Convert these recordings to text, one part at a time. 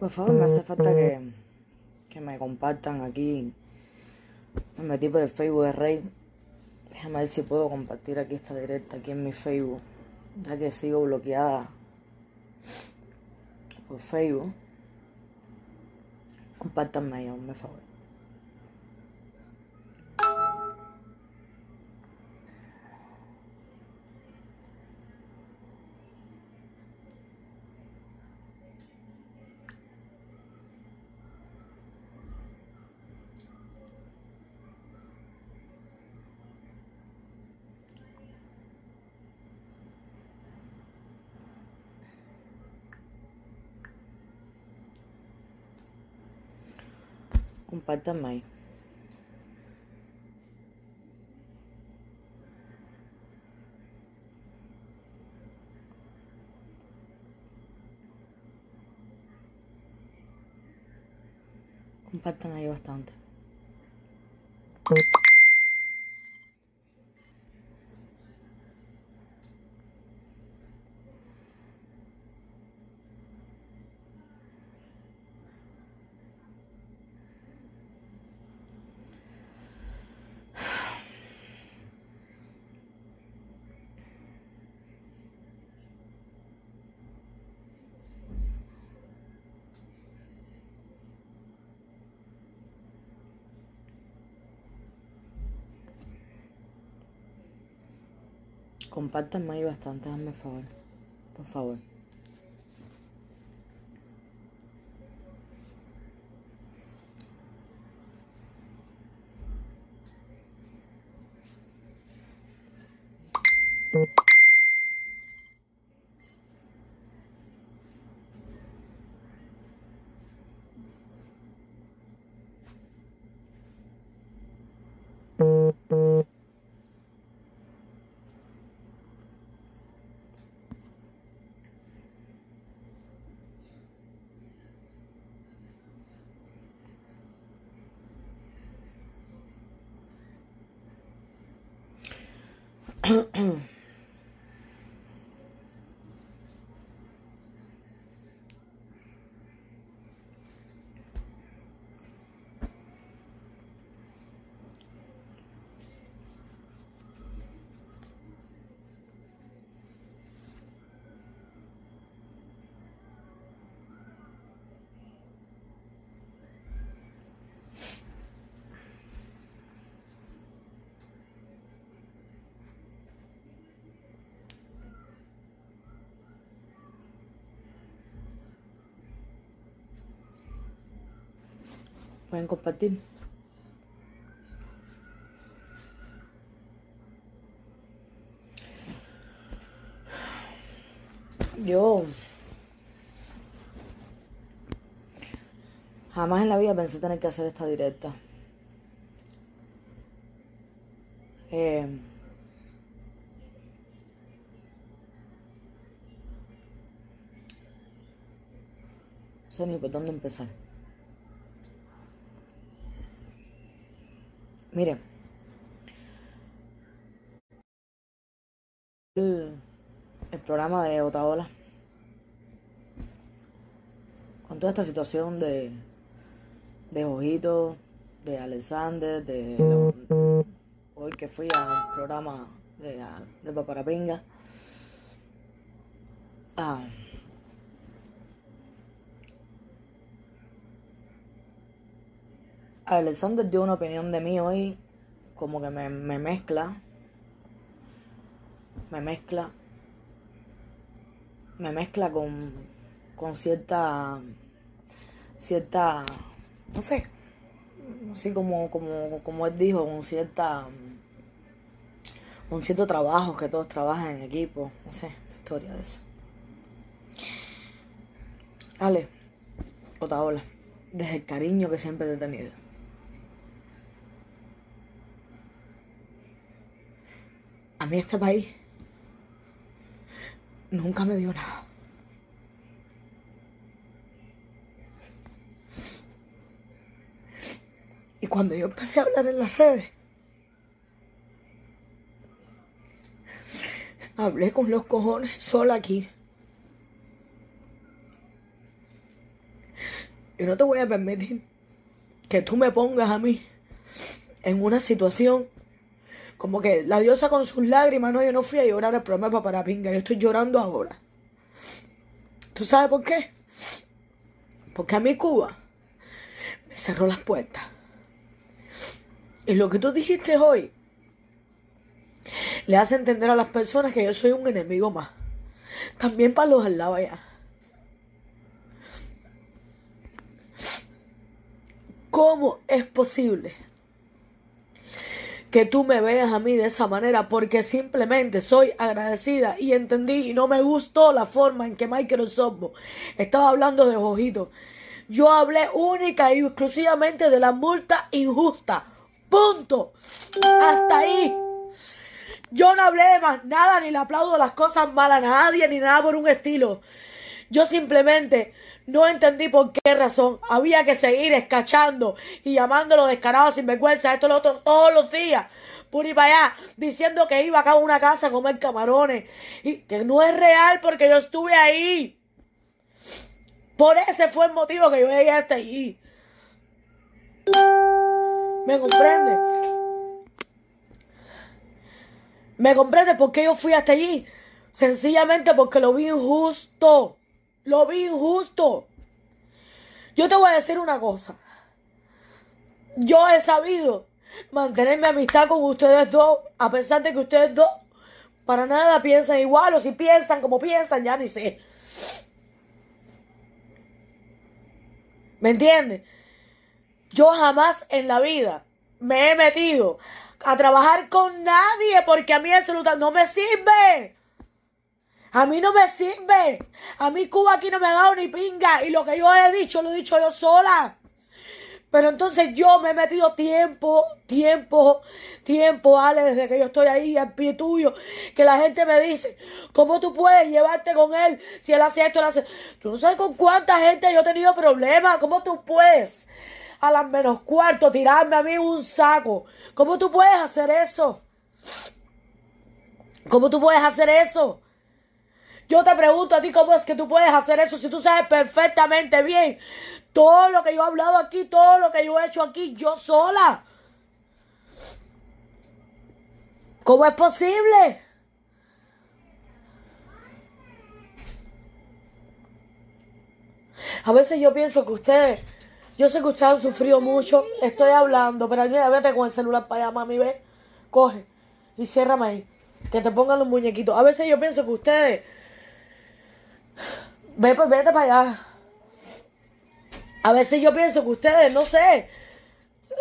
Por favor, me hace falta que, que me compartan aquí. Me metí por el Facebook de Rey. Déjame ver si puedo compartir aquí esta directa, aquí en mi Facebook. Ya que sigo bloqueada por Facebook. Compártanme ahí, por favor. Compártanme ahí. Compartan ahí bastante. Compártanme ahí bastante, hazme favor. Por favor. Pueden compartir. Yo jamás en la vida pensé tener que hacer esta directa. Eh, no sé ni por dónde empezar. Mire, el, programa de Otaola, con toda esta situación de, de Ojito, de Alexander, de hoy que fui al programa de, de Paparapinga, ah, Alexander dio una opinión de mí hoy, como que me, me mezcla, me mezcla, me mezcla con, con cierta, cierta, no sé, así como, como, como él dijo, con cierta, con cierto trabajo que todos trabajan en equipo, no sé, historia de eso. Ale, Otaola, desde el cariño que siempre te he tenido. A mí este país nunca me dio nada. Y cuando yo empecé a hablar en las redes, hablé con los cojones sola aquí. Y no te voy a permitir que tú me pongas a mí en una situación como que la diosa con sus lágrimas, no, yo no fui a llorar el problema para pinga, yo estoy llorando ahora. ¿Tú sabes por qué? Porque a mí Cuba me cerró las puertas. Y lo que tú dijiste hoy le hace entender a las personas que yo soy un enemigo más. También para los al lado allá. ¿Cómo es posible que tú me veas a mí de esa manera? Porque simplemente soy agradecida y entendí y no me gustó la forma en que Microsoft estaba hablando de Ojito. Yo hablé única y exclusivamente de la multa injusta. Punto. Hasta ahí. Yo no hablé de más nada, ni le aplaudo las cosas malas a nadie, ni nada por un estilo. Yo simplemente no entendí por qué razón había que seguir escachando y llamándolo descarado sin vergüenza, esto lo otro, todos los días. Por y para allá, diciendo que iba acá a una casa a comer camarones. Y que no es real porque yo estuve ahí. Por ese fue el motivo que yo llegué hasta allí. ¿Me comprende? ¿Me comprende por qué yo fui hasta allí? Sencillamente porque lo vi injusto. Lo vi injusto. Yo te voy a decir una cosa. Yo he sabido mantener mi amistad con ustedes dos, a pesar de que ustedes dos para nada piensan igual, o si piensan como piensan, ya ni sé. ¿Me entiendes? Yo jamás en la vida me he metido a trabajar con nadie porque a mí eso no me sirve. A mí no me sirve. A mí Cuba aquí no me ha dado ni pinga. Y lo que yo he dicho, lo he dicho yo sola. Pero entonces yo me he metido tiempo, tiempo, tiempo, Ale, desde que yo estoy ahí al pie tuyo, que la gente me dice, ¿cómo tú puedes llevarte con él si él hace esto, él hace... Tú no sabes con cuánta gente yo he tenido problemas, ¿cómo tú puedes a las menos cuarto tirarme a mí un saco? ¿Cómo tú puedes hacer eso? ¿Cómo tú puedes hacer eso? Yo te pregunto a ti cómo es que tú puedes hacer eso si tú sabes perfectamente bien todo lo que yo he hablado aquí, todo lo que yo he hecho aquí, yo sola. ¿Cómo es posible? A veces yo pienso que ustedes, yo sé que ustedes han sufrido mucho, estoy hablando, pero mira, vete con el celular para allá, mami, ve, coge y ciérrame ahí, que te pongan los muñequitos. A veces yo pienso que ustedes Ve, pues vete para allá. A veces yo pienso que ustedes, no sé,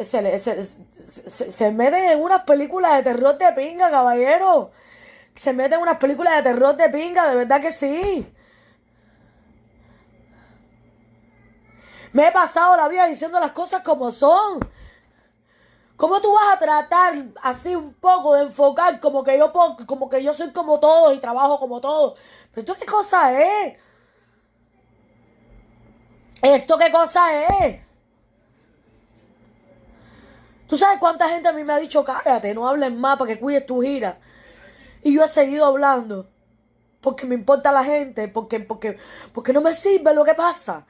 se, se, se, meten en unas películas de terror de pinga, caballero. Se meten en unas películas de terror de pinga, de verdad que sí. Me he pasado la vida diciendo las cosas como son. ¿Cómo tú vas a tratar así un poco de enfocar como que yo como que yo soy como todos y trabajo como todos? ¿Pero esto qué cosa es? ¿Esto qué cosa es? ¿Tú sabes cuánta gente a mí me ha dicho, cállate, no hables más para que cuides tu gira? Y yo he seguido hablando. Porque me importa la gente, porque, porque, porque no me sirve lo que pasa.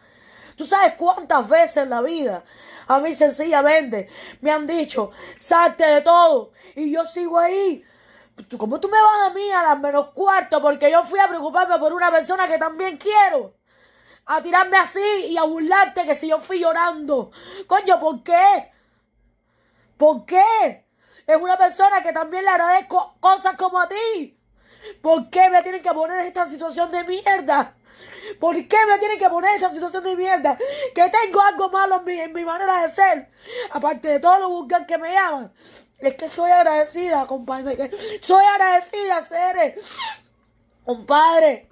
¿Tú sabes cuántas veces en la vida a mí sencillamente me han dicho, salte de todo? Y yo sigo ahí ¿Cómo tú me vas a mí a las menos cuarto? Porque yo fui a preocuparme por una persona que también quiero. A tirarme así y a burlarte que si yo fui llorando. Coño, ¿por qué? ¿Por qué? Es una persona que también le agradezco cosas como a ti. ¿Por qué me tienen que poner en esta situación de mierda? ¿Por qué me tienen que poner en esta situación de mierda? Que tengo algo malo en mi, manera de ser. Aparte de todo lo vulgar que me llaman. Es que soy agradecida, compadre. Soy agradecida, Cere. Compadre.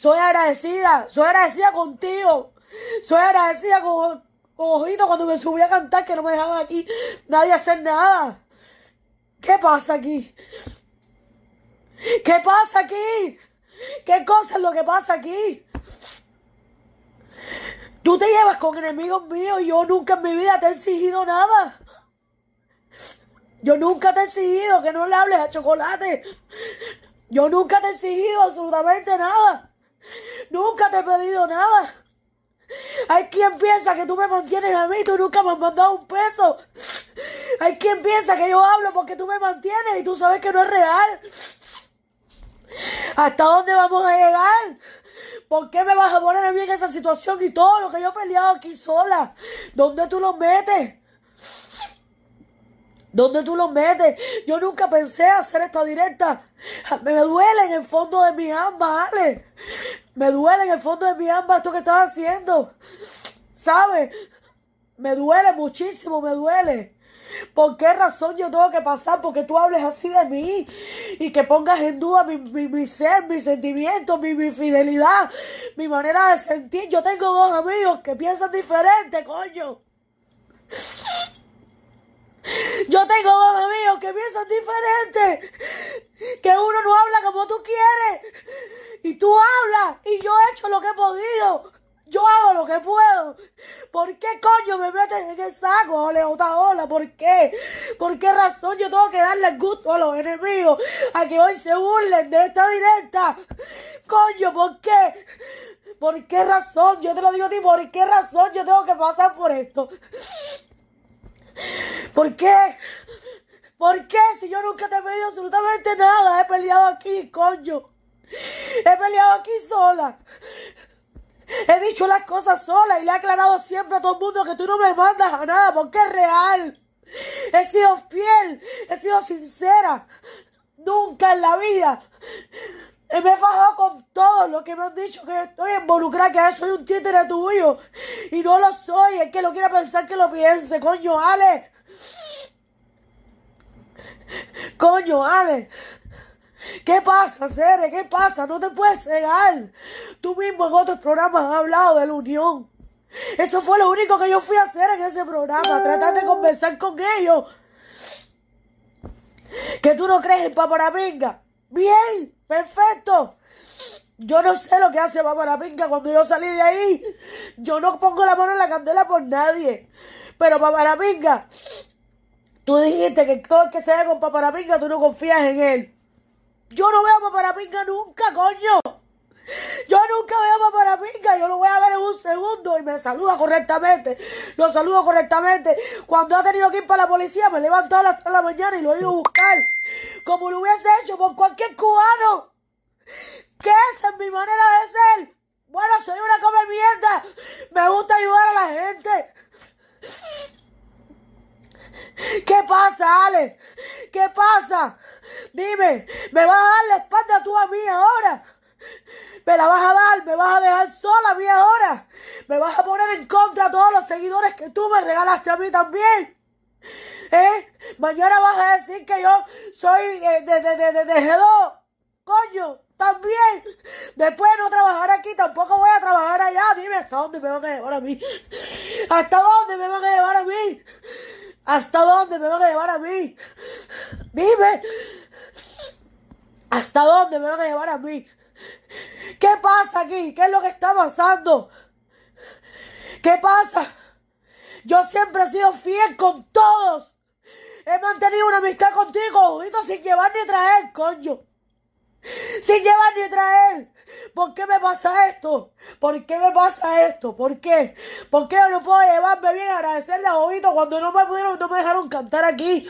Soy agradecida. Soy agradecida contigo. Soy agradecida con, con Ojito cuando me subí a cantar que no me dejaba aquí nadie hacer nada. ¿Qué pasa aquí? ¿Qué pasa aquí? ¿Qué cosa es lo que pasa aquí? Tú te llevas con enemigos míos y yo nunca en mi vida te he exigido nada. Yo nunca te he exigido que no le hables a chocolate. Yo nunca te he exigido absolutamente nada. Nunca te he pedido nada. Hay quien piensa que tú me mantienes a mí, tú nunca me has mandado un peso. Hay quien piensa que yo hablo porque tú me mantienes y tú sabes que no es real. ¿Hasta dónde vamos a llegar? ¿Por qué me vas a poner a mí en esa situación y todo lo que yo he peleado aquí sola? ¿Dónde tú lo metes? ¿Dónde tú lo metes? Yo nunca pensé hacer esta directa. Me duele en el fondo de mi alma, Ale. Me duele en el fondo de mi alma esto que estás haciendo. ¿Sabes? Me duele muchísimo, me duele. ¿Por qué razón yo tengo que pasar porque tú hables así de mí y que pongas en duda mi, mi, ser, mis sentimientos, mi, mi, fidelidad, mi manera de sentir? Yo tengo dos amigos que piensan diferente, coño. Yo tengo dos amigos que piensan diferente, que uno no habla como tú quieres y tú hablas y yo he hecho lo que he podido. Yo hago lo que puedo. ¿Por qué coño me meten en el saco, ole, otra ola? ¿Por qué? ¿Por qué razón yo tengo que darle gusto a los enemigos a que hoy se burlen de esta directa? Coño, ¿por qué? ¿Por qué razón? Yo te lo digo a ti, ¿por qué razón yo tengo que pasar por esto? ¿Por qué? ¿Por qué? Si yo nunca te he pedido absolutamente nada, he peleado aquí, coño. He peleado aquí sola. He dicho las cosas sola y le he aclarado siempre a todo el mundo que tú no me mandas a nada porque es real. He sido fiel, he sido sincera. Nunca en la vida me he fajado con todo lo que me han dicho que estoy involucrada, que soy un títere tuyo. Y no lo soy. El que lo quiera pensar que lo piense. Coño, Ale. Coño, Ale. ¿Qué pasa, Cere? ¿Qué pasa? No te puedes cegar. Tú mismo en otros programas has hablado de la unión. Eso fue lo único que yo fui a hacer en ese programa, tratar de conversar con ellos. Que tú no crees en Paparapinga. Bien, perfecto. Yo no sé lo que hace Paparapinga cuando yo salí de ahí. Yo no pongo la mano en la candela por nadie. Pero Paparapinga, tú dijiste que todo el que se ve con Paparapinga, tú no confías en él. Yo no veo a Paparapinga nunca, coño. Yo nunca veo a Paparapinga, yo lo voy a ver en un segundo y me saluda correctamente. Lo saludo correctamente. Cuando ha tenido que ir para la policía, me he levantado a las 3 de la mañana y lo he ido a buscar. Como lo hubiese hecho por cualquier cubano. ¿Qué es mi manera de ser? Bueno, soy una come mierda. Me gusta ayudar a la gente. ¿Qué pasa, Ale? ¿Qué pasa? Dime, ¿me vas a dar la espalda tú a mí ahora? ¿Me la vas a dar? ¿Me vas a dejar sola a mí ahora? ¿Me vas a poner en contra a todos los seguidores que tú me regalaste a mí también? ¿Eh? Mañana vas a decir que yo soy eh, de, de, de, de G2. Coño, también. Después de no trabajar aquí, tampoco voy a trabajar allá. Dime hasta dónde me van a llevar a mí. ¿Hasta dónde me van a llevar a mí? ¿Hasta dónde me van a llevar a mí? Dime. ¿Hasta dónde me van a llevar a mí? ¿Qué pasa aquí? ¿Qué es lo que está pasando? ¿Qué pasa? Yo siempre he sido fiel con todos. He mantenido una amistad contigo, sin llevar ni traer, coño. Sin llevar ni traer. ¿Por qué me pasa esto? ¿Por qué me pasa esto? ¿Por qué? ¿Por qué yo no puedo llevarme bien agradecerle a Ojito cuando no me pudieron, no me dejaron cantar aquí?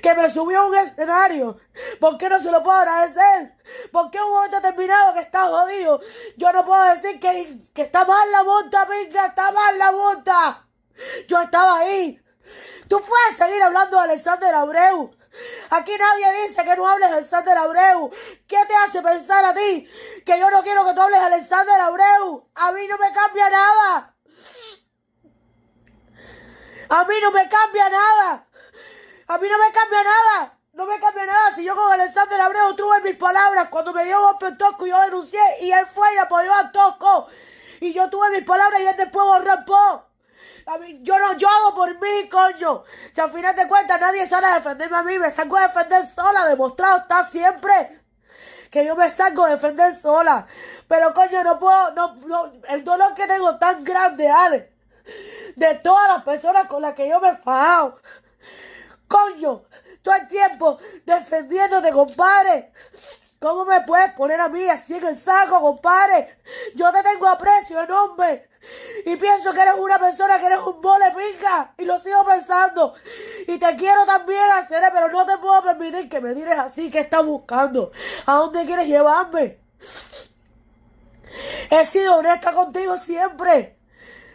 Que me subió a un escenario. ¿Por qué no se lo puedo agradecer? ¿Por qué un momento determinado que está jodido? Yo no puedo decir que, que está mal la monta, pinga, está mal la monta. Yo estaba ahí. Tú puedes seguir hablando de Alexander Abreu. Aquí nadie dice que no hables de Alexander Abreu. ¿Qué te hace pensar a ti que yo no quiero que tú hables de Alexander Abreu? A mí no me cambia nada. A mí no me cambia nada. A mí no me cambia nada. No me cambia nada si yo con Alexander Abreu tuve mis palabras cuando me dio golpe en Tosco yo denuncié y él fue y apoyó a Tosco. Y yo tuve mis palabras y él después borró yo no, yo hago por mí, coño. Si al final de cuentas nadie sale a defenderme a mí, me salgo a defender sola. Demostrado está siempre que yo me salgo a defender sola. Pero coño, no puedo, no, el dolor que tengo tan grande, Ale. De todas las personas con las que yo me he fajado. Coño, todo el tiempo defendiéndote, compadre. ¿Cómo me puedes poner a mí así en el saco, compadre? Yo te tengo aprecio enorme. Y pienso que eres una persona que eres un mole pinga. Y lo sigo pensando. Y te quiero también hacer, pero no te puedo permitir que me digas así. ¿Qué estás buscando? ¿A dónde quieres llevarme? He sido honesta contigo siempre.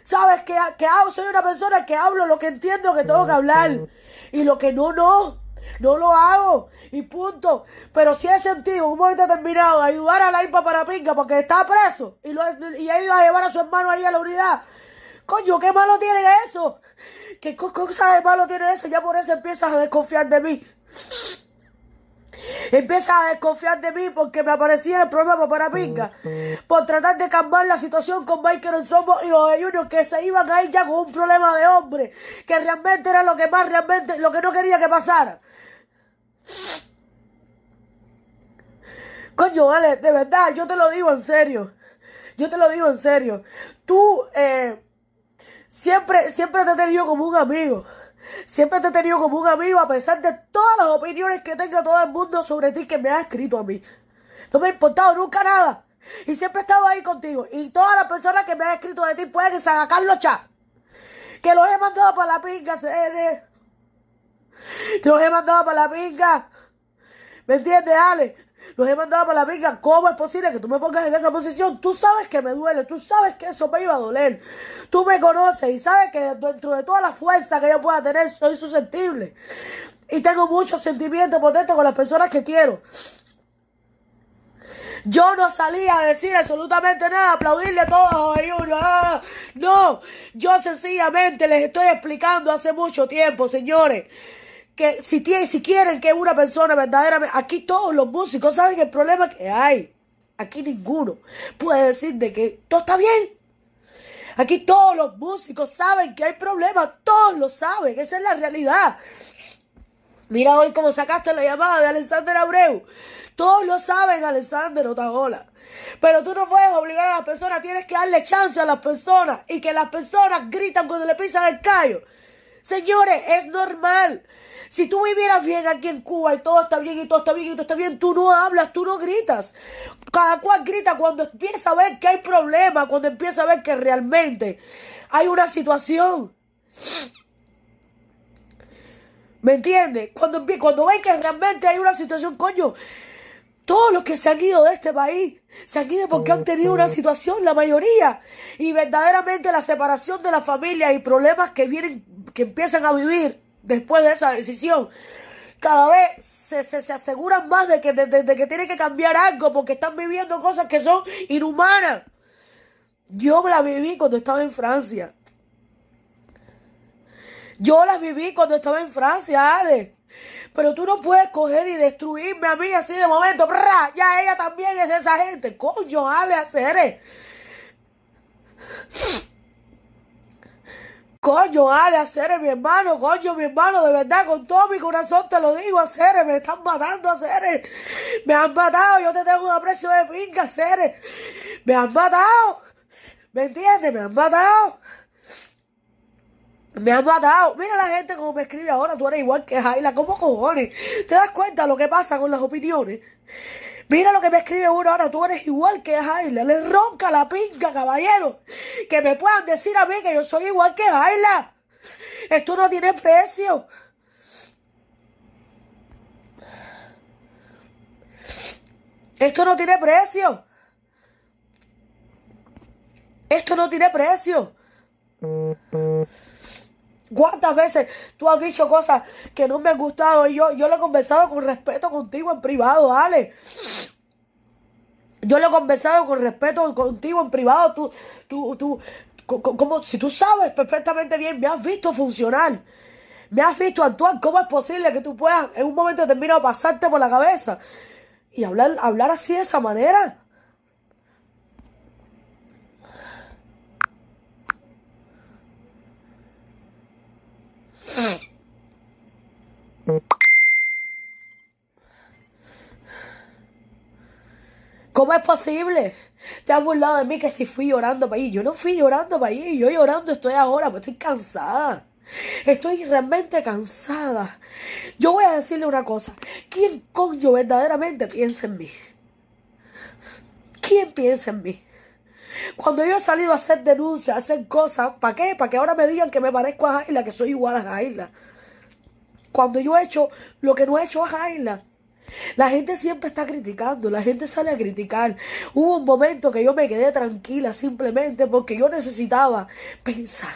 Sabes que, que soy una persona que hablo lo que entiendo que tengo que hablar. Y lo que no, no. No lo hago. Y punto. Pero si he sentido un momento determinado de ayudar a la IPA para pinga porque está preso y, lo, y ha ido a llevar a su hermano ahí a la unidad. Coño, ¿qué malo tiene eso? ¿Qué cosa de malo tiene eso? Ya por eso empiezas a desconfiar de mí. Empiezas a desconfiar de mí porque me aparecía el problema para pinga. Por tratar de cambiar la situación con Michael Somos y los Juniors que se iban ahí ya con un problema de hombre. Que realmente era lo que más realmente, lo que no quería que pasara. Coño, vale, de verdad, yo te lo digo en serio. Yo te lo digo en serio. Tú eh, siempre, siempre te he tenido como un amigo. Siempre te he tenido como un amigo a pesar de todas las opiniones que tenga todo el mundo sobre ti que me ha escrito a mí. No me ha importado nunca nada. Y siempre he estado ahí contigo. Y todas las personas que me han escrito de ti pueden sacar los chats. Que los he mandado para la pinga, CN. Los he mandado para la pinga. ¿Me entiendes, Ale? Los he mandado para la pinga. ¿Cómo es posible que tú me pongas en esa posición? Tú sabes que me duele. Tú sabes que eso me iba a doler. Tú me conoces y sabes que dentro de toda la fuerza que yo pueda tener, soy susceptible. Y tengo muchos sentimientos potentes con las personas que quiero. Yo no salí a decir absolutamente nada, aplaudirle a todos ah, no, yo sencillamente les estoy explicando hace mucho tiempo, señores que si, tienen, si quieren que una persona verdaderamente, aquí todos los músicos saben el problema que hay. Aquí ninguno puede decir de que todo está bien. Aquí todos los músicos saben que hay problemas, todos lo saben, esa es la realidad. Mira hoy cómo sacaste la llamada de Alexander Abreu. Todos lo saben, Alexander Otagola. Pero tú no puedes obligar a las personas, tienes que darle chance a las personas y que las personas gritan cuando le pisan el callo. Señores, es normal. Si tú vivieras bien aquí en Cuba y todo está bien y todo está bien y todo está bien, tú no hablas, tú no gritas. Cada cual grita cuando empieza a ver que hay problemas, cuando empieza a ver que realmente hay una situación. ¿Me entiendes? Cuando, cuando ven que realmente hay una situación, coño, todos los que se han ido de este país se han ido porque han tenido una situación, la mayoría. Y verdaderamente la separación de la familia y problemas que vienen, que empiezan a vivir después de esa decisión. Cada vez se, se, aseguran más de que, de, que tienen que cambiar algo porque están viviendo cosas que son inhumanas. Yo la viví cuando estaba en Francia. Yo las viví cuando estaba en Francia, Ale. Pero tú no puedes coger y destruirme a mí así de momento. Ya ella también es de esa gente. Coño, Ale, hacer. Coño, Ale, hacer mi hermano, coño, mi hermano, de verdad, con todo mi corazón te lo digo, hacer, me están matando, hacer, me han matado, yo te tengo un aprecio de pinga, hacer, me han matado, ¿me entiendes? Me han matado. Me han matado. Mira la gente como me escribe ahora, tú eres igual que Jaila. ¿Cómo cojones? ¿Te das cuenta lo que pasa con las opiniones? Mira lo que me escribe uno ahora, tú eres igual que Jaila. Le ronca la pinca, caballero. Que me puedan decir a mí que yo soy igual que Jaila. Esto no tiene precio. Esto no tiene precio. Esto no tiene precio. ¿Cuántas veces tú has dicho cosas que no me han gustado y yo, yo lo he conversado con respeto contigo en privado, Ale? Yo lo he conversado con respeto contigo en privado. Tú, tú, tú, como si tú sabes perfectamente bien, me has visto funcionar. Me has visto actuar. ¿Cómo es posible que tú puedas en un momento determinado pasarte por la cabeza y hablar, hablar así de esa manera? ¿Cómo es posible? Te has burlado de mí que si fui llorando para allí. Yo no fui llorando para allí. Yo llorando estoy ahora, pero estoy cansada. Estoy realmente cansada. Yo voy a decirle una cosa. ¿Quién coño verdaderamente piensa en mí? ¿Quién piensa en mí? Cuando yo he salido a hacer denuncias, a hacer cosas, ¿para qué? Para que ahora me digan que me parezco a Jaila, que soy igual a Jaila. Cuando yo he hecho lo que no he hecho a Jaila. La gente siempre está criticando, la gente sale a criticar. Hubo un momento que yo me quedé tranquila simplemente porque yo necesitaba pensar.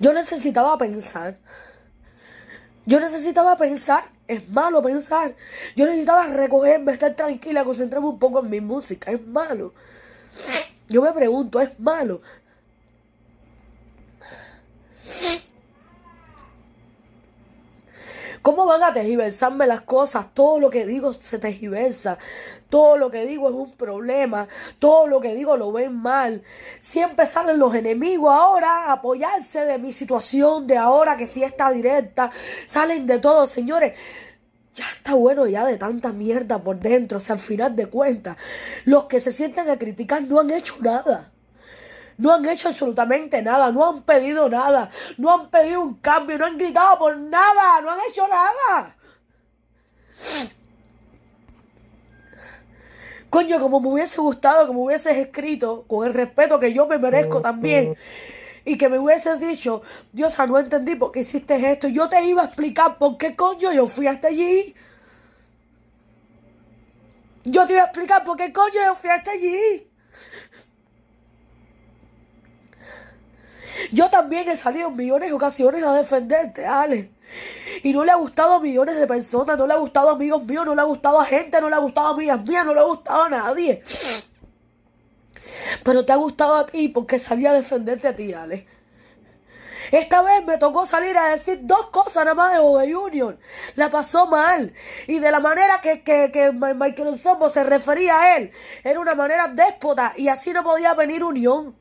Yo necesitaba pensar. Yo necesitaba pensar. Es malo pensar. Yo necesitaba recogerme, estar tranquila, concentrarme un poco en mi música. Es malo. Yo me pregunto, ¿es malo? ¿Cómo van a tergiversarme las cosas? Todo lo que digo se tergiversa. Todo lo que digo es un problema. Todo lo que digo lo ven mal. Siempre salen los enemigos ahora a apoyarse de mi situación, de ahora que sí está directa. Salen de todo, señores. Ya está bueno ya de tanta mierda por dentro. O sea, al final de cuentas, los que se sienten a criticar no han hecho nada. No han hecho absolutamente nada, no han pedido nada, no han pedido un cambio, no han gritado por nada, no han hecho nada. Coño, como me hubiese gustado, como hubieses escrito, con el respeto que yo me merezco también, y que me hubieses dicho, Dios, no entendí por qué hiciste esto, yo te iba a explicar por qué coño yo fui hasta allí. Yo te iba a explicar por qué coño yo fui hasta allí. Yo también he salido en millones de ocasiones a defenderte, Ale. Y no le ha gustado a millones de personas, no le ha gustado a amigos míos, no le ha gustado a gente, no le ha gustado a amigas mías, no le ha gustado a nadie. Pero te ha gustado a ti porque salí a defenderte a ti, Ale. Esta vez me tocó salir a decir dos cosas nada más de Boga Junior. La pasó mal. Y de la manera que, que, que Michael Sombo se refería a él, era una manera déspota. Y así no podía venir unión.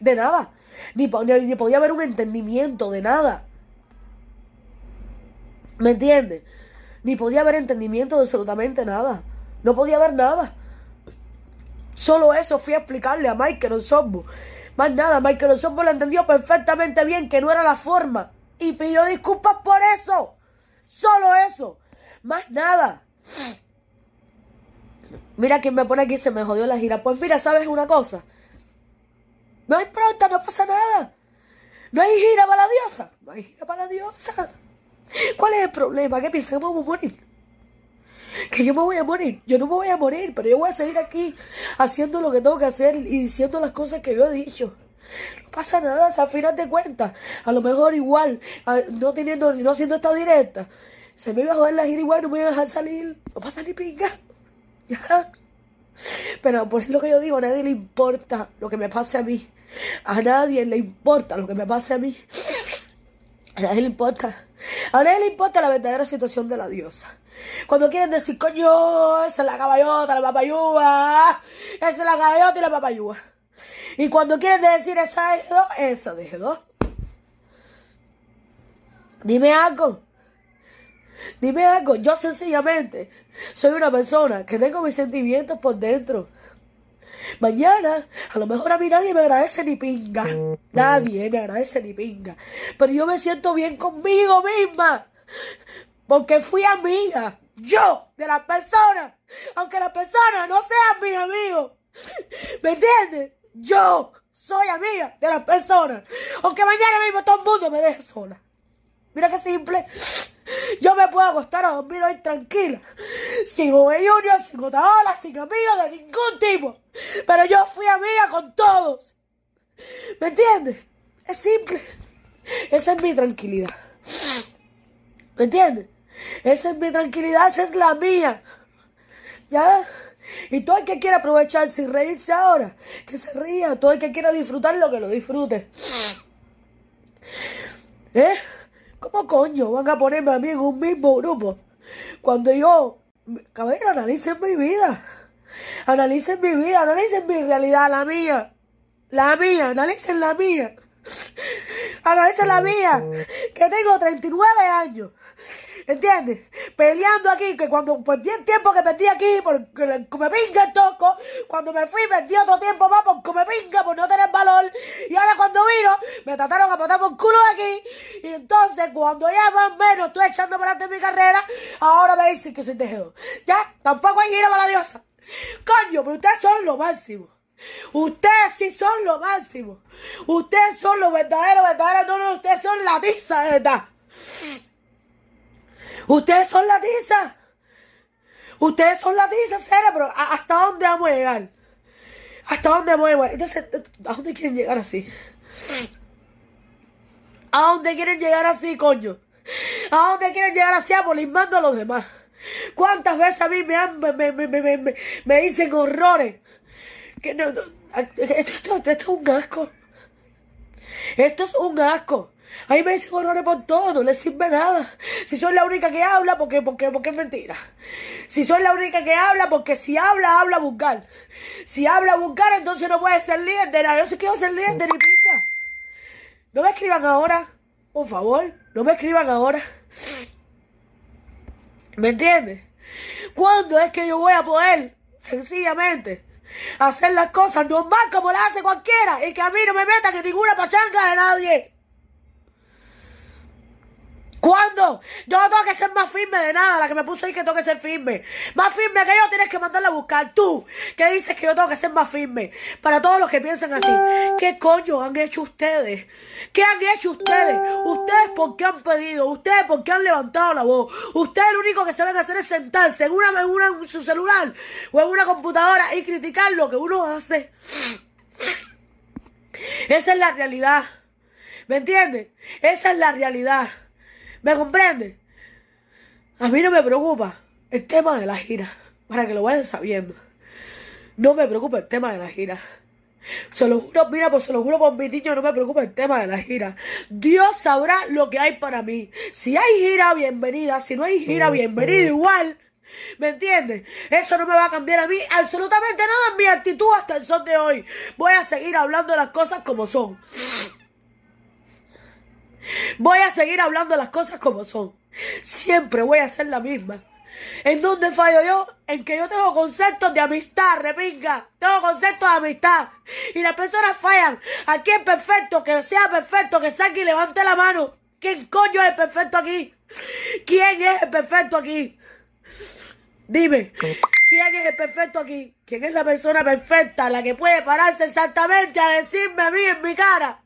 De nada ni, ni, podía haber un entendimiento de nada. ¿Me entiendes? Ni podía haber entendimiento de absolutamente nada. No podía haber nada. Solo eso fui a explicarle a Michael Osombo. Más nada, Michael Osombo lo entendió perfectamente bien que no era la forma. Y pidió disculpas por eso. Solo eso. Más nada. Mira quién me pone aquí se me jodió la gira. Pues mira, ¿sabes una cosa? No hay pronta, no pasa nada. No hay gira para la diosa. No hay gira para la diosa. ¿Cuál es el problema? ¿Qué me voy a? Que yo me voy a morir. Yo no me voy a morir, pero yo voy a seguir aquí haciendo lo que tengo que hacer y diciendo las cosas que yo he dicho. No pasa nada, al final de cuentas, a lo mejor igual, no teniendo, no haciendo esta directa, se me iba a joder la gira igual, no me iba a dejar salir. No pasa ni pinga. Pero por lo que yo digo, a nadie le importa lo que me pase a mí. A nadie le importa lo que me pase a mí. A nadie le importa. A nadie le importa la verdadera situación de la diosa. Cuando quieren decir, coño, esa es la caballota, la papayúa, esa es la caballota y la papayúa. Y cuando quieren decir esa de dos, esa de dos. Dime algo. Dime algo. Yo sencillamente soy una persona que tengo mis sentimientos por dentro. Mañana, a lo mejor a mí nadie me agradece ni pinga. Nadie me agradece ni pinga. Pero yo me siento bien conmigo misma. Porque fui amiga. Yo, de las personas. Aunque las personas no sean mis amigos. ¿Me entiendes? Yo soy amiga de las personas. Aunque mañana mismo todo el mundo me deje sola. Mira qué simple. Yo me puedo acostar a dormir hoy tranquila. Sin Ove Junior, sin Otaola, sin amigos de ningún tipo. Pero yo fui amiga con todos. ¿Me entiendes? Es simple. Esa es mi tranquilidad. ¿Me entiendes? Esa es mi tranquilidad, esa es la mía. ¿Ya? Y todo el que quiera aprovechar sin reírse ahora, que se ría. Todo el que quiera disfrutar lo que lo disfrute. ¿Eh? ¿Cómo coño van a ponerme a mí en un mismo grupo? Cuando yo, caballero, analicen mi vida. Analicen mi vida, analicen mi realidad, la mía. La mía, analicen la mía. Analicen la mía. Que tengo 39 años. ¿Entiendes? Peleando aquí, que cuando perdí el tiempo que perdí aquí, porque me pinga el toco, cuando me fui perdí otro tiempo más porque me pinga por no tener valor, y ahora cuando vino, me trataron a matar por culo de aquí, y entonces cuando ya más o menos estoy echando para adelante mi carrera, ahora me dicen que soy tejedor. Ya, tampoco hay gira para la diosa. Coño, pero ustedes son lo máximo. Ustedes sí son lo máximo. Ustedes son los verdaderos, verdaderos. No, no, ustedes son la tiza, de verdad. Ustedes son la tiza. Ustedes son la tiza, serio, pero ¿hasta dónde vamos a llegar? ¿Hasta dónde a llegar? Entonces, ¿a dónde quieren llegar así? ¿A dónde quieren llegar así, coño? ¿A dónde quieren llegar así apolimando a los demás? ¿Cuántas veces a mí me, han, me, me, me, me dicen horrores? Que no, esto, esto, es un asco. Esto es un asco. Ahí me dicen horrores por todo, no les sirve nada. Si soy la única que habla, porque, porque, porque es mentira. Si soy la única que habla, porque si habla, habla vulgar. Si habla vulgar, entonces no puede ser líder. Yo sí quiero ser líder de ni pinga. No me escriban ahora, por favor. No me escriban ahora. ¿Me entiendes? ¿Cuándo es que yo voy a poder, sencillamente, hacer las cosas normal como las hace cualquiera y que a mí no me metan en ninguna pachanga de nadie. ¿Cuándo? Yo no tengo que ser más firme de nada, la que me puso ahí que tengo que ser firme. Más firme que yo tienes que mandarla a buscar. Tú, que dices que yo tengo que ser más firme. Para todos los que piensan así. ¿Qué coño han hecho ustedes? ¿Qué han hecho ustedes? Ustedes por qué han pedido, ustedes por qué han levantado la voz. Ustedes lo único que saben hacer es sentarse en, una, en, una, en su celular o en una computadora y criticar lo que uno hace. Esa es la realidad. ¿Me entiendes? Esa es la realidad. ¿Me comprende? A mí no me preocupa el tema de la gira, para que lo vayan sabiendo. No me preocupa el tema de la gira. Se lo juro, mira, pues se lo juro por mi niño, no me preocupa el tema de la gira. Dios sabrá lo que hay para mí. Si hay gira, bienvenida. Si no hay gira, bienvenida igual. ¿Me entiendes? Eso no me va a cambiar a mí absolutamente nada en mi actitud hasta el sol de hoy. Voy a seguir hablando las cosas como son. Voy a seguir hablando las cosas como son. Siempre voy a ser la misma. ¿En dónde fallo yo? En que yo tengo conceptos de amistad, repinga. Tengo conceptos de amistad. Y las personas fallan. Aquí es perfecto, que sea perfecto, que saque y levante la mano. ¿Quién coño es el perfecto aquí? ¿Quién es el perfecto aquí? Dime, ¿quién es el perfecto aquí? ¿Quién es la persona perfecta, la que puede pararse exactamente a decirme a mí en mi cara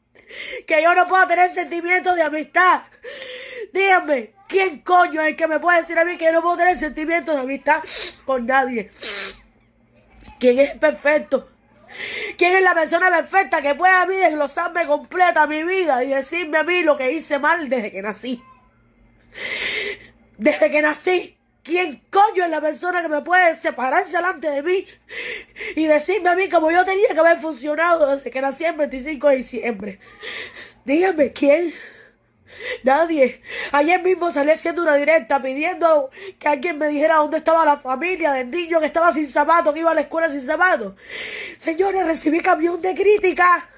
que yo no puedo tener sentimientos de amistad. Díganme, ¿quién coño es el que me puede decir a mí que yo no puedo tener sentimientos de amistad con nadie? ¿Quién es perfecto? ¿Quién es la persona perfecta que puede a mí desglosarme completa mi vida y decirme a mí lo que hice mal desde que nací? Desde que nací. ¿Quién coño es la persona que me puede separarse delante de mí y decirme a mí como yo tenía que haber funcionado desde que nací el 25 de diciembre? Dígame, ¿quién? Nadie. Ayer mismo salí haciendo una directa pidiendo que alguien me dijera dónde estaba la familia del niño que estaba sin zapatos, que iba a la escuela sin zapatos. Señores, recibí camión de crítica.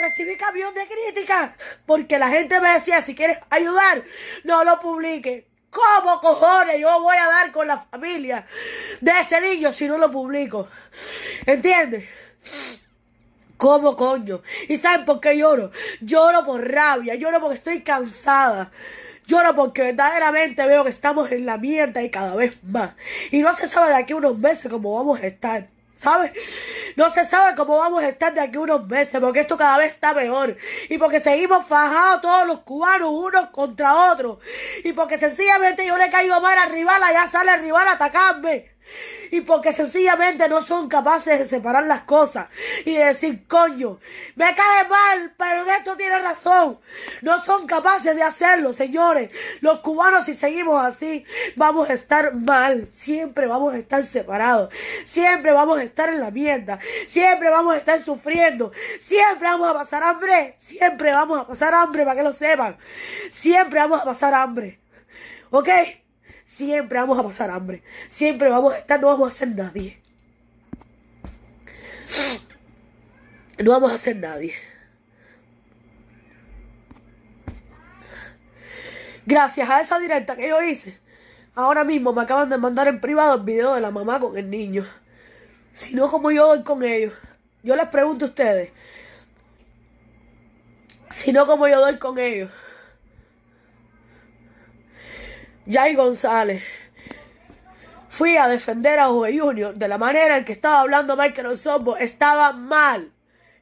Recibí camión de crítica. Porque la gente me decía, si quieres ayudar, no lo publique. ¿Cómo cojones yo voy a dar con la familia de ese niño si no lo publico? ¿Entiendes? ¿Cómo coño? ¿Y saben por qué lloro? Lloro por rabia, lloro porque estoy cansada. Lloro porque verdaderamente veo que estamos en la mierda y cada vez más. Y no se sabe de aquí unos meses cómo vamos a estar. ¿Sabes? No se sabe cómo vamos a estar de aquí unos meses, porque esto cada vez está peor. Y porque seguimos fajados todos los cubanos unos contra otros. Y porque sencillamente yo le caigo mal al rival, allá sale el rival a atacarme y porque sencillamente no son capaces de separar las cosas y de decir, coño, me cae mal, pero esto tiene razón. No son capaces de hacerlo, señores. Los cubanos, si seguimos así, vamos a estar mal. Siempre vamos a estar separados. Siempre vamos a estar en la mierda. Siempre vamos a estar sufriendo. Siempre vamos a pasar hambre. Siempre vamos a pasar hambre, para que lo sepan. Siempre vamos a pasar hambre. ¿Ok? Siempre vamos a pasar hambre. Siempre vamos a estar, no vamos a hacer nadie. No vamos a hacer nadie. Gracias a esa directa que yo hice, ahora mismo me acaban de mandar en privado el video de la mamá con el niño. Si no, como yo doy con ellos. Yo les pregunto a ustedes. Si no, como yo doy con ellos. Jay González. Fui a defender a Jove Junior de la manera en que estaba hablando Michael Osobo. Estaba mal.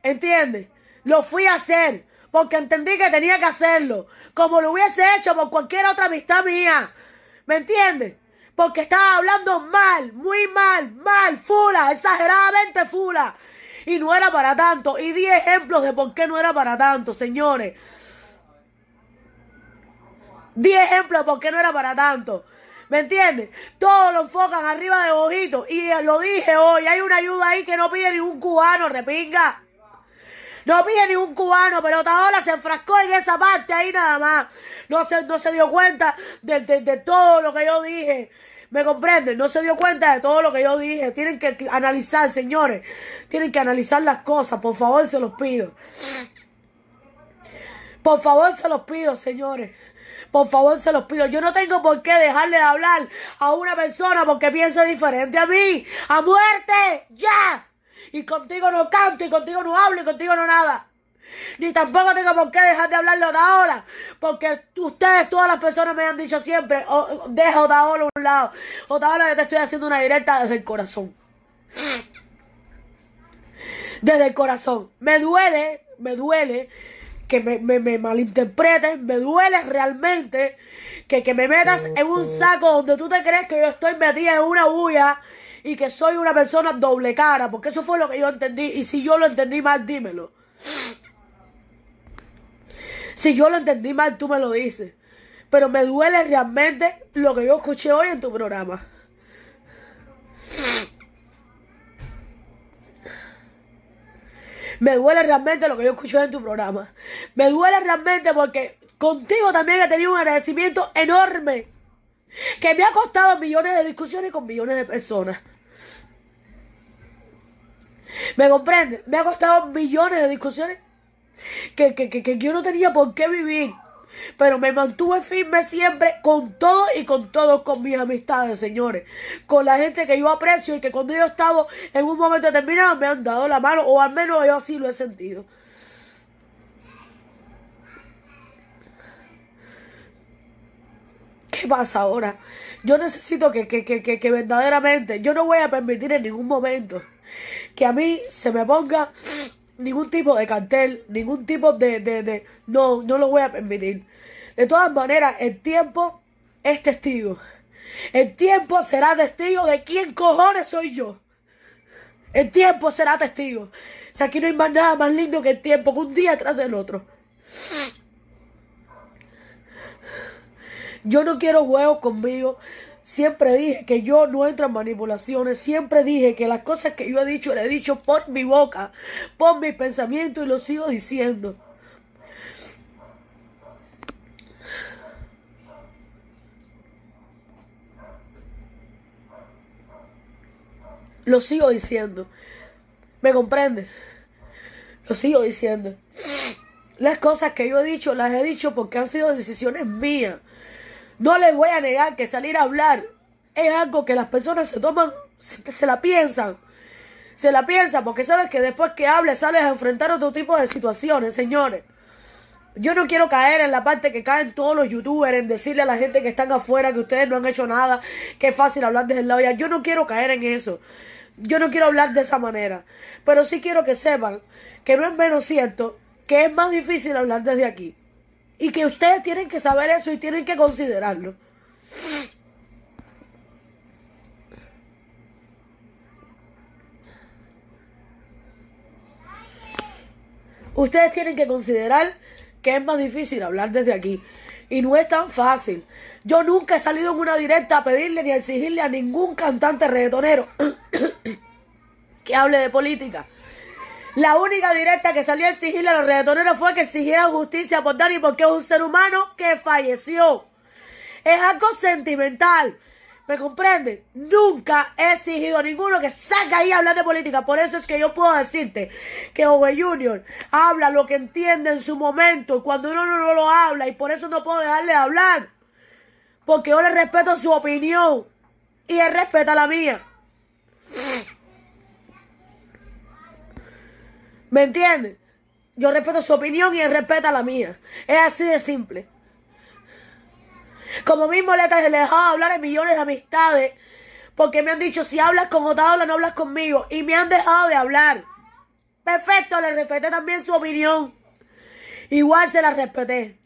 ¿Entiendes? Lo fui a hacer porque entendí que tenía que hacerlo. Como lo hubiese hecho por cualquier otra amistad mía. ¿Me entiendes? Porque estaba hablando mal, muy mal, mal, fula, exageradamente fula. Y no era para tanto. Y di ejemplos de por qué no era para tanto, señores. Di ejemplos de por qué no era para tanto. ¿Me entiendes? Todos lo enfocan arriba de ojito. Y lo dije hoy, hay una ayuda ahí que no pide ningún cubano, repinga. No pide ningún cubano, pero Taola se enfrascó en esa parte ahí nada más. No se, no se dio cuenta de, de todo lo que yo dije. ¿Me comprenden? No se dio cuenta de todo lo que yo dije. Tienen que analizar, señores. Tienen que analizar las cosas. Por favor, se los pido. Por favor, se los pido, señores. Por favor, se los pido. Yo no tengo por qué dejarle de hablar a una persona porque piensa diferente a mí. ¡A muerte! ¡Ya! Y contigo no canto, y contigo no hablo, y contigo no nada. Ni tampoco tengo por qué dejar de hablarlo de ahora. Porque ustedes, todas las personas me han dicho siempre, oh, deja Otaola a un lado. Otaola, yo te estoy haciendo una directa desde el corazón. Desde el corazón. Me duele, me duele que me, me, me malinterpreten, me duele realmente que, que me metas en un saco donde tú te crees que yo estoy metida en una bulla y que soy una persona doble cara, porque eso fue lo que yo entendí. Y si yo lo entendí mal, dímelo. Si yo lo entendí mal, tú me lo dices. Pero me duele realmente lo que yo escuché hoy en tu programa. Me duele realmente lo que yo escuché en tu programa. Me duele realmente porque contigo también he tenido un agradecimiento enorme. Que me ha costado millones de discusiones con millones de personas. ¿Me comprende? Me ha costado millones de discusiones que, que, que, yo no tenía por qué vivir. Pero me mantuve firme siempre con todo y con todos, con mis amistades, señores. Con la gente que yo aprecio y que cuando yo he estado en un momento determinado me han dado la mano, o al menos yo así lo he sentido. ¿Qué pasa ahora? Yo necesito que, que, que, que verdaderamente, yo no voy a permitir en ningún momento que a mí se me ponga ningún tipo de cartel, ningún tipo de, de, de, No, no lo voy a permitir. De todas maneras, el tiempo es testigo. El tiempo será testigo de quién cojones soy yo. El tiempo será testigo. O sea, aquí no hay más nada más lindo que el tiempo, que un día tras del otro. Yo no quiero juegos conmigo. Siempre dije que yo no entro en manipulaciones. Siempre dije que las cosas que yo he dicho, le he dicho por mi boca, por mi pensamiento y lo sigo diciendo. Lo sigo diciendo. ¿Me comprende? Lo sigo diciendo. Las cosas que yo he dicho las he dicho porque han sido decisiones mías. No les voy a negar que salir a hablar es algo que las personas se toman, se, la piensan. Se la piensan porque sabes que después que hables sales a enfrentar otro tipo de situaciones, señores. Yo no quiero caer en la parte que caen todos los youtubers en decirle a la gente que están afuera que ustedes no han hecho nada, que es fácil hablar desde el lado. Yo no quiero caer en eso. Yo no quiero hablar de esa manera. Pero sí quiero que sepan que no es menos cierto que es más difícil hablar desde aquí. Y que ustedes tienen que saber eso y tienen que considerarlo. Ustedes tienen que considerar que es más difícil hablar desde aquí. Y no es tan fácil. Yo nunca he salido en una directa a pedirle ni a exigirle a ningún cantante reggaetonero que hable de política. La única directa que salió a exigirle a los reggaetoneros fue que exigieran justicia por Dani porque es un ser humano que falleció. Es algo sentimental. ¿Me comprende? Nunca he exigido a ninguno que saque ahí a hablar de política. Por eso es que yo puedo decirte que Ove Junior habla lo que entiende en su momento. Cuando uno no, no lo habla y por eso no puedo dejarle de hablar. Porque yo le respeto su opinión y él respeta la mía. ¿Me entiendes? Yo respeto su opinión y él respeta la mía. Es así de simple. Como mismo le he dejado hablar en millones de amistades. Porque me han dicho, si hablas con Otaola, no hablas conmigo. Y me han dejado de hablar. Perfecto, le respeté también su opinión. Igual se la respeté.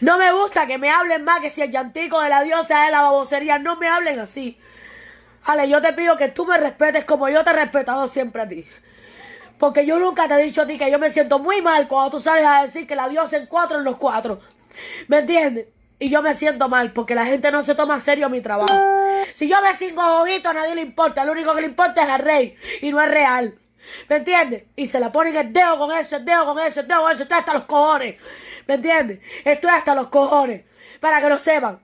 No me gusta que me hablen más que si el llantico de la diosa es la babosería. No me hablen así. Ale, yo te pido que tú me respetes como yo te he respetado siempre a ti. Porque yo nunca te he dicho a ti que yo me siento muy mal cuando tú sales a decir que la diosa en cuatro en los cuatro. ¿Me entiendes? Y yo me siento mal porque la gente no se toma serio mi trabajo. Si yo me cinco ojitos a nadie le importa. Lo único que le importa es al rey y no es real. ¿Me entiendes? Y se la ponen el dedo con eso, el dedo con eso, el dedo con eso. Estoy hasta los cojones. ¿Me entiendes? Estoy hasta los cojones. Para que lo sepan.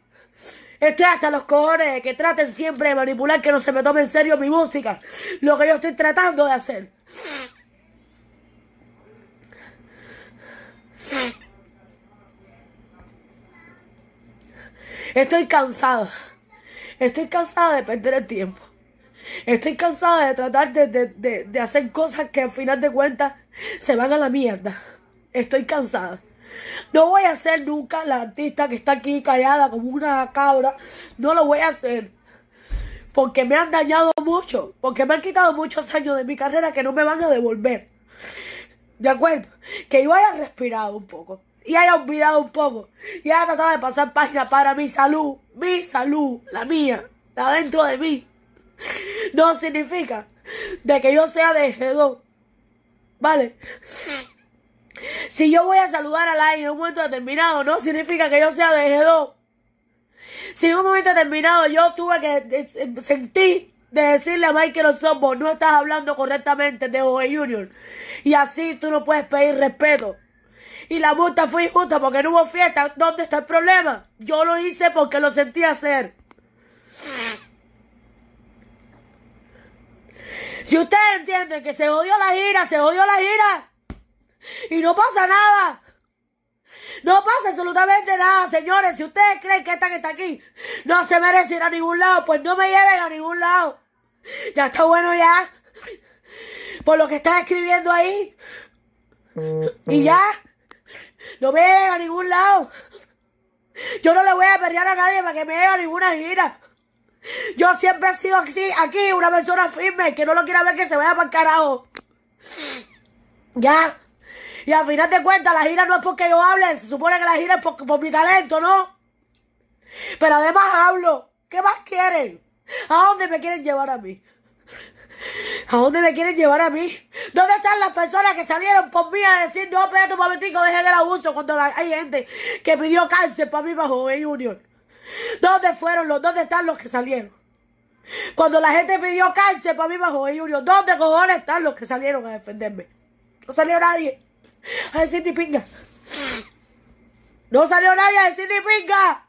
Estoy hasta los cojones de que traten siempre de manipular, que no se me tome en serio mi música. Lo que yo estoy tratando de hacer. Estoy cansada. Estoy cansada de perder el tiempo. Estoy cansada de tratar de, de, hacer cosas que al final de cuentas se van a la mierda. Estoy cansada. No voy a ser nunca la artista que está aquí callada como una cabra. No lo voy a hacer. Porque me han dañado mucho. Porque me han quitado muchos años de mi carrera que no me van a devolver. ¿De acuerdo? Que yo haya respirado un poco. Y haya olvidado un poco. Y haya tratado de pasar página para mi salud. Mi salud. La mía. La dentro de mí. No significa de que yo sea de G2. ¿Vale? Si yo voy a saludar al aire en un momento determinado, no significa que yo sea de G2. Si en un momento determinado yo tuve que sentir de decirle a Michael Osobo, no estás hablando correctamente de OE Junior. Y así tú no puedes pedir respeto. Y la multa fue injusta porque no hubo fiesta. ¿Dónde está el problema? Yo lo hice porque lo sentí hacer. Si ustedes entienden que se odió la gira, se odió la gira. Y no pasa nada. No pasa absolutamente nada, señores. Si ustedes creen que esta que está aquí no se merece ir a ningún lado, pues no me lleven a ningún lado. Ya está bueno ya. Por lo que está escribiendo ahí. Y ya. No me lleven a ningún lado. Yo no le voy a pelear a nadie para que me lleve a ninguna gira. Yo siempre he sido así, aquí, una persona firme, que no lo quiera ver que se vaya para el carajo. Ya. Y al final de cuentas, la gira no es porque yo hable, se supone que la gira es por, mi talento, ¿no? Pero además hablo. ¿Qué más quieren? ¿A dónde me quieren llevar a mí? ¿A dónde me quieren llevar a mí? ¿Dónde están las personas que salieron por mí a decir, no, espérate un momentico, dejen el abuso cuando hay gente que pidió cáncer para mí bajo el Junior? ¿Dónde fueron los, dónde están los que salieron? Cuando la gente pidió cáncer para mí bajo el Junior, ¿dónde cojones están los que salieron a defenderme? No salió nadie a decir ni pinga. No salió nadie a decir ni pinga.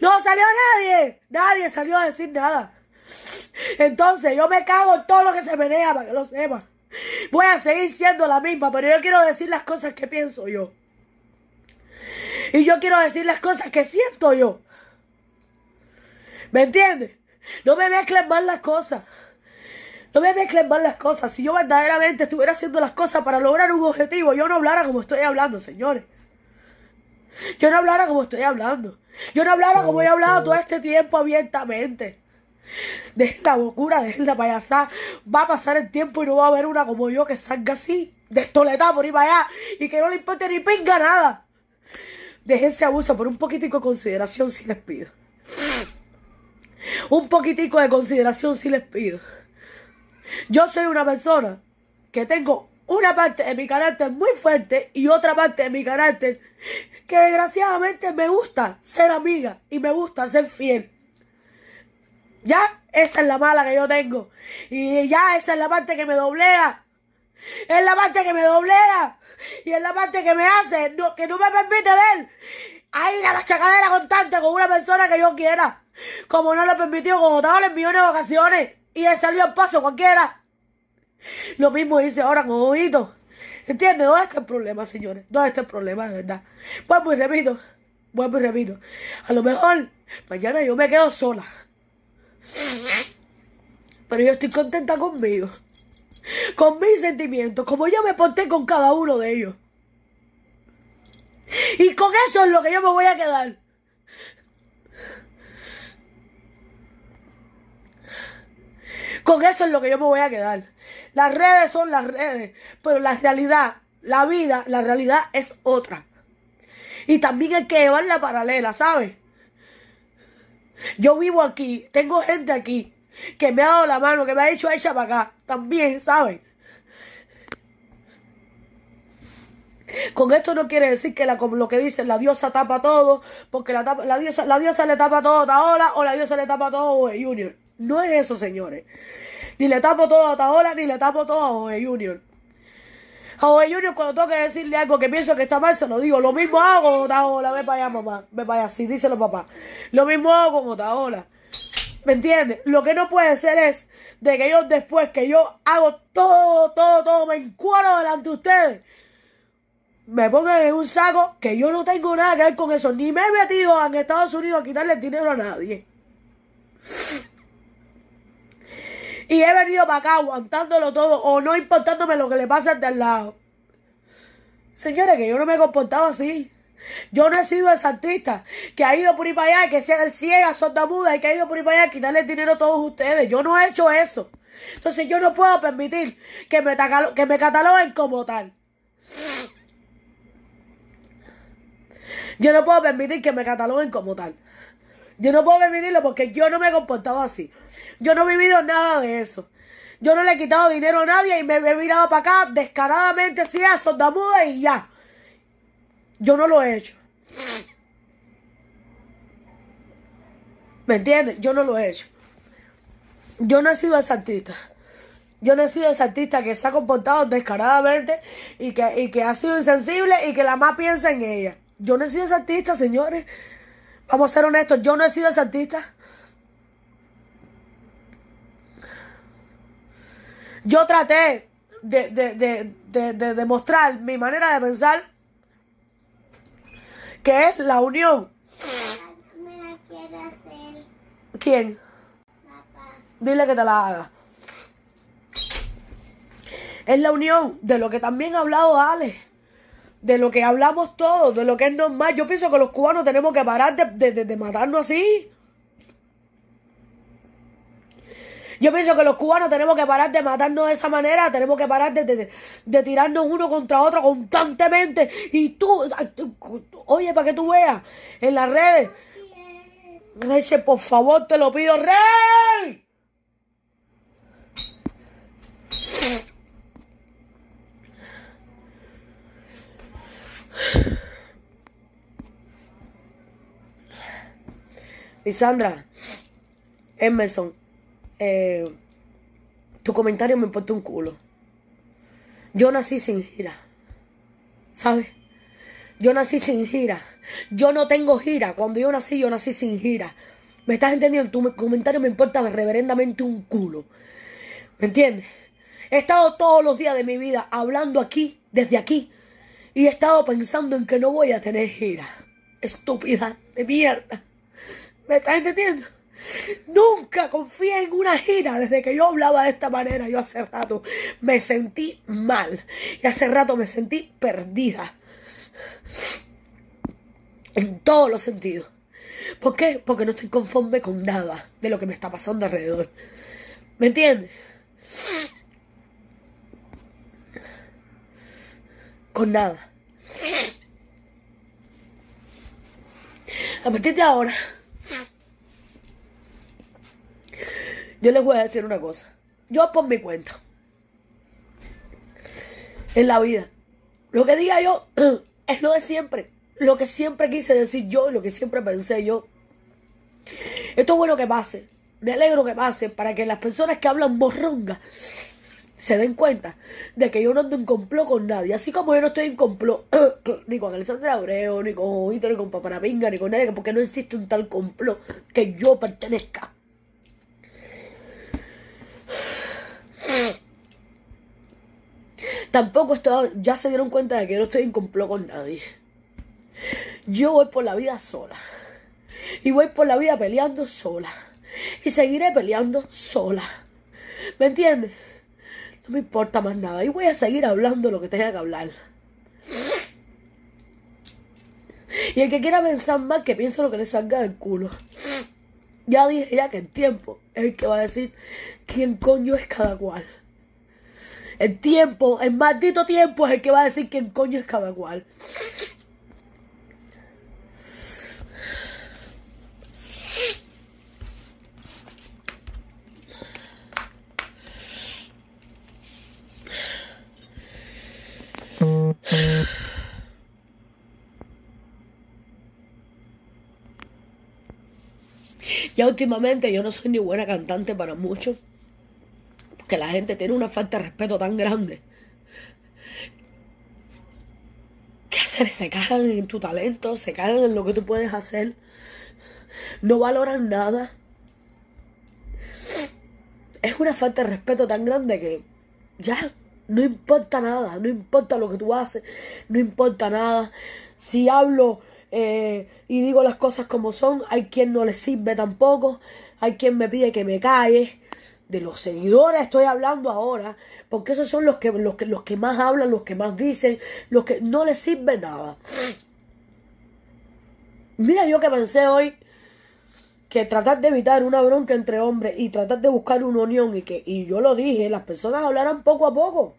No salió nadie. Nadie salió a decir nada. Entonces yo me cago en todo lo que se menea para que lo sepan. Voy a seguir siendo la misma, pero yo quiero decir las cosas que pienso yo. Y yo quiero decir las cosas que siento yo. ¿Me entiendes? No me mezclen mal las cosas. No me mezclen mal las cosas. Si yo verdaderamente estuviera haciendo las cosas para lograr un objetivo, yo no hablara como estoy hablando, señores. Yo no hablara como estoy hablando. Yo no hablara como he hablado todo este tiempo abiertamente. De esta locura, de esta payasada. Va a pasar el tiempo y no va a haber una como yo que salga así, de estoletada por ir para allá y que no le importe ni pinga nada. Déjense abuso por un poquitico de consideración si les pido. Un poquitico de consideración si les pido. Yo soy una persona que tengo una parte de mi carácter muy fuerte y otra parte de mi carácter que desgraciadamente me gusta ser amiga y me gusta ser fiel. Ya, esa es la mala que yo tengo. Y ya, esa es la parte que me doblea. Es la parte que me doblea. Y es la parte que me hace, que no me permite ver ahí la machacadera constante con una persona que yo quiera. Como no lo permitió con otras en millones de ocasiones. Y he salido al paso cualquiera. Lo mismo dice ahora con Ojito. ¿Entiendes? ¿Dónde está el problema, señores? ¿Dónde está el problema, de verdad? Vuelvo y repito, vuelvo y repito. A lo mejor mañana yo me quedo sola. Pero yo estoy contenta conmigo. Con mis sentimientos, como yo me porté con cada uno de ellos. Y con eso es lo que yo me voy a quedar. Con eso es lo que yo me voy a quedar. Las redes son las redes, pero la realidad, la vida, la realidad es otra. Y también hay que llevar la paralela, ¿sabes? Yo vivo aquí, tengo gente aquí que me ha dado la mano, que me ha dicho echa para acá, también, ¿sabes? Con esto no quiere decir que lo que dicen, la diosa tapa todo, porque la, la, diosa, la diosa le tapa todo a Taola o la diosa le tapa todo a Junior. No es eso, señores. Ni le tapo todo a Taola, ni le tapo todo a Oe Junior. A Oe Junior cuando tengo que decirle algo que pienso que está mal, se lo digo. Lo mismo hago con Taola. Ve para allá, mamá. Ve para allá, sí, díselo, papá. Lo mismo hago con Taola. ¿Me entiendes? Lo que no puede ser es de que yo después que yo hago todo, todo, todo, me encuadro delante de ustedes, me pongan en un saco que yo no tengo nada que ver con eso. Ni me he metido en Estados Unidos a quitarle dinero a nadie. Y he venido para acá aguantándolo todo o no importándome lo que le pasa al lado. Señores, que yo no me he comportado así. Yo no he sido esa artista que ha ido por ahí para allá, que sea el ciega, muda y que ha ido por ahí para allá a quitarle dinero a todos ustedes. Yo no he hecho eso. Entonces yo no puedo permitir que me, que me cataloguen como tal. Yo no puedo permitir que me cataloguen como tal. Yo no puedo permitirlo porque yo no me he comportado así. Yo no he vivido nada de eso. Yo no le he quitado dinero a nadie y me he mirado para acá descaradamente así a sordamuda y ya. Yo no lo he hecho. ¿Me entiendes? Yo no lo he hecho. Yo no he sido esa artista. Yo no he sido esa artista que se ha comportado descaradamente y que, y que ha sido insensible y que la más piensa en ella. Yo no he sido esa artista, señores. Vamos a ser honestos, yo no he sido esa artista. Yo traté de, de, demostrar mi manera de pensar, que es la unión. Me la quiere hacer. ¿Quién? Papá. Dile que te la haga. Es la unión de lo que también ha hablado Ale de lo que hablamos todos, de lo que es normal. Yo pienso que los cubanos tenemos que parar de, de, matarnos así. Yo pienso que los cubanos tenemos que parar de matarnos de esa manera, tenemos que parar de, tirarnos uno contra otro constantemente. Y tú, oye, para que tú veas en las redes, Reche, por favor, te lo pido, Rey. Lisandra, Emerson, eh, tu comentario me importa un culo. Yo nací sin gira. ¿Sabes? Yo nací sin gira. Yo no tengo gira. Cuando yo nací, yo nací sin gira. ¿Me estás entendiendo? Tu comentario me importa reverendamente un culo. ¿Me entiendes? He estado todos los días de mi vida hablando aquí, desde aquí, y he estado pensando en que no voy a tener gira. Estúpida de mierda. ¿Me estás entendiendo? Nunca confié en una gira desde que yo hablaba de esta manera. Yo hace rato me sentí mal. Y hace rato me sentí perdida. En todos los sentidos. ¿Por qué? Porque no estoy conforme con nada de lo que me está pasando alrededor. ¿Me entiendes? con nada. A partir de ahora, yo les voy a decir una cosa. Yo por mi cuenta, en la vida, lo que diga yo es lo de siempre. Lo que siempre quise decir yo, lo que siempre pensé yo. Esto es bueno que pase. Me alegro que pase para que las personas que hablan morronga se den cuenta de que yo no ando en complot con nadie. Así como yo no estoy en complot ni con Alessandra Abreu, ni con Hito, ni con Paparapinga, ni con nadie, porque no existe un tal complot que yo pertenezca. Tampoco estoy, ya se dieron cuenta de que no estoy en complot con nadie. Yo voy por la vida sola. Y voy por la vida peleando sola. Y seguiré peleando sola. ¿Me entiendes? No me importa más nada. Y voy a seguir hablando lo que tenga que hablar. Y el que quiera pensar mal, que piense lo que le salga del culo. Ya dije ya que el tiempo es el que va a decir quién coño es cada cual. El tiempo, el maldito tiempo es el que va a decir quién coño es cada cual. Ya últimamente yo no soy ni buena cantante para muchos. Porque la gente tiene una falta de respeto tan grande. ¿Qué hacer? Se cagan en tu talento, se cagan en lo que tú puedes hacer. No valoran nada. Es una falta de respeto tan grande que ya no importa nada, no importa lo que tú haces, no importa nada. Si hablo eh, y digo las cosas como son. Hay quien no le sirve tampoco. Hay quien me pide que me calle. De los seguidores estoy hablando ahora. Porque esos son los que, los que, los que más hablan, los que más dicen, los que no les sirve nada. Mira yo que pensé hoy que tratar de evitar una bronca entre hombres y tratar de buscar una unión y que, y yo lo dije, las personas hablarán poco a poco.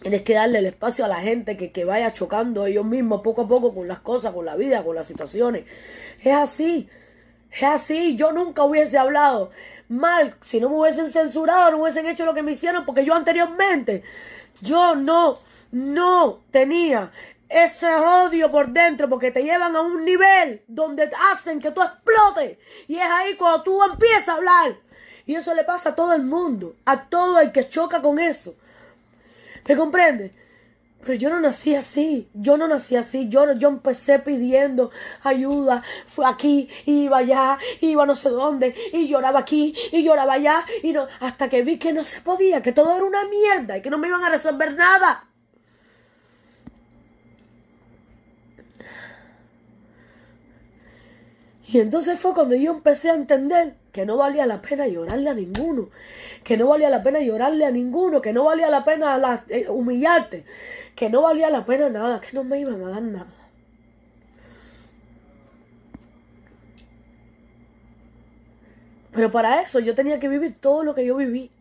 Tienes que darle el espacio a la gente que, que vaya chocando ellos mismos poco a poco con las cosas, con la vida, con las situaciones. Es así. Es así. Yo nunca hubiese hablado mal si no me hubiesen censurado, no hubiesen hecho lo que me hicieron, porque yo anteriormente, yo no, no tenía ese odio por dentro, porque te llevan a un nivel donde hacen que tú explotes. Y es ahí cuando tú empiezas a hablar. Y eso le pasa a todo el mundo, a todo el que choca con eso. ¿Me comprende? Pero yo no nací así, yo no nací así, yo, yo empecé pidiendo ayuda, fue aquí, iba allá, iba no sé dónde, y lloraba aquí, y lloraba allá, y no, hasta que vi que no se podía, que todo era una mierda, y que no me iban a resolver nada. Y entonces fue cuando yo empecé a entender que no valía la pena llorarle a ninguno, que no valía la pena llorarle a ninguno, que no valía la pena eh, humillarte, que no valía la pena nada, que no me iban a dar nada. Pero para eso yo tenía que vivir todo lo que yo viví.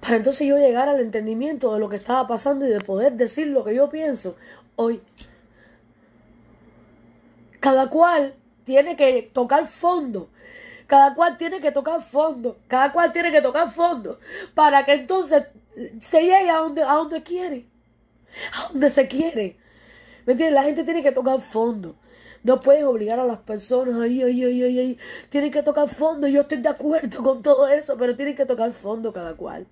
Para entonces yo llegar al entendimiento de lo que estaba pasando y de poder decir lo que yo pienso hoy. Cada cual tiene que tocar fondo. Cada cual tiene que tocar fondo. Cada cual tiene que tocar fondo. Para que entonces se llegue a donde, a donde quiere. A donde se quiere. ¿Me entiendes? La gente tiene que tocar fondo. No puedes obligar a las personas ahí, ahí, ahí, ahí, ahí. Tienen que tocar fondo. Yo estoy de acuerdo con todo eso, pero tienen que tocar fondo cada cual.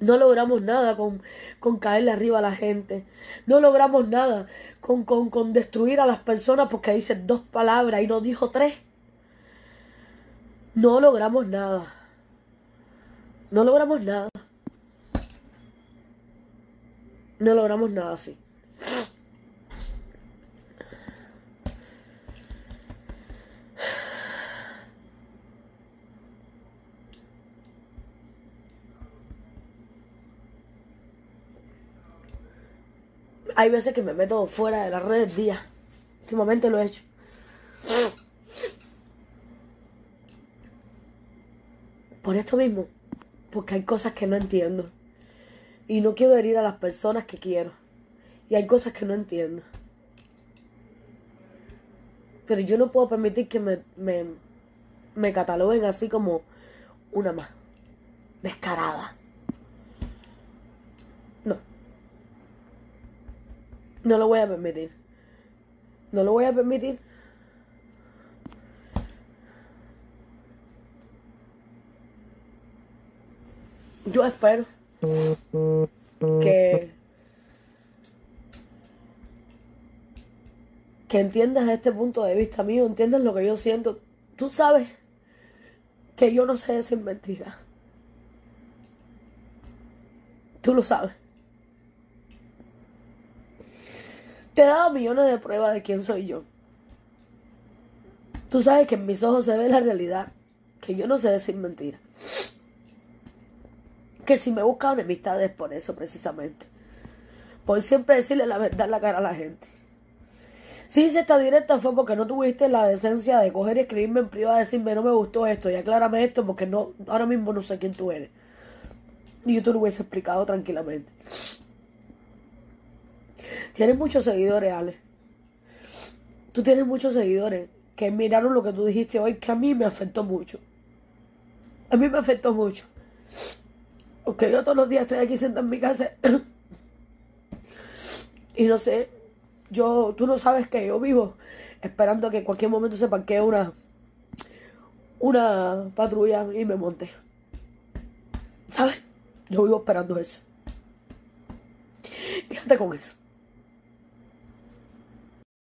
No logramos nada con, con caerle arriba a la gente. No logramos nada con, con, con destruir a las personas porque dice dos palabras y no dijo tres. No logramos nada. No logramos nada. No logramos nada así. Hay veces que me meto fuera de las redes día. Últimamente lo he hecho. Por esto mismo. Porque hay cosas que no entiendo. Y no quiero herir a las personas que quiero. Y hay cosas que no entiendo. Pero yo no puedo permitir que me, me, me cataloguen así como una más. Descarada. No lo voy a permitir. No lo voy a permitir. Yo espero que que entiendas este punto de vista mío, entiendas lo que yo siento. Tú sabes que yo no sé decir mentiras. Tú lo sabes. Te he dado millones de pruebas de quién soy yo. Tú sabes que en mis ojos se ve la realidad, que yo no sé decir mentiras. Que si me buscan enemistades por eso precisamente. Por siempre decirle la verdad en la cara a la gente. Si hice esta directa fue porque no tuviste la decencia de coger y escribirme en privado y decirme no me gustó esto y aclárame esto porque no, ahora mismo no sé quién tú eres. Y yo te lo hubiese explicado tranquilamente. Tienes muchos seguidores, Ale. Tú tienes muchos seguidores que miraron lo que tú dijiste hoy, que a mí me afectó mucho. A mí me afectó mucho. Porque yo todos los días estoy aquí sentada en mi casa y no sé, yo, tú no sabes que yo vivo esperando que en cualquier momento se parquee una, una patrulla y me monte. ¿Sabes? Yo vivo esperando eso. Quédate con eso.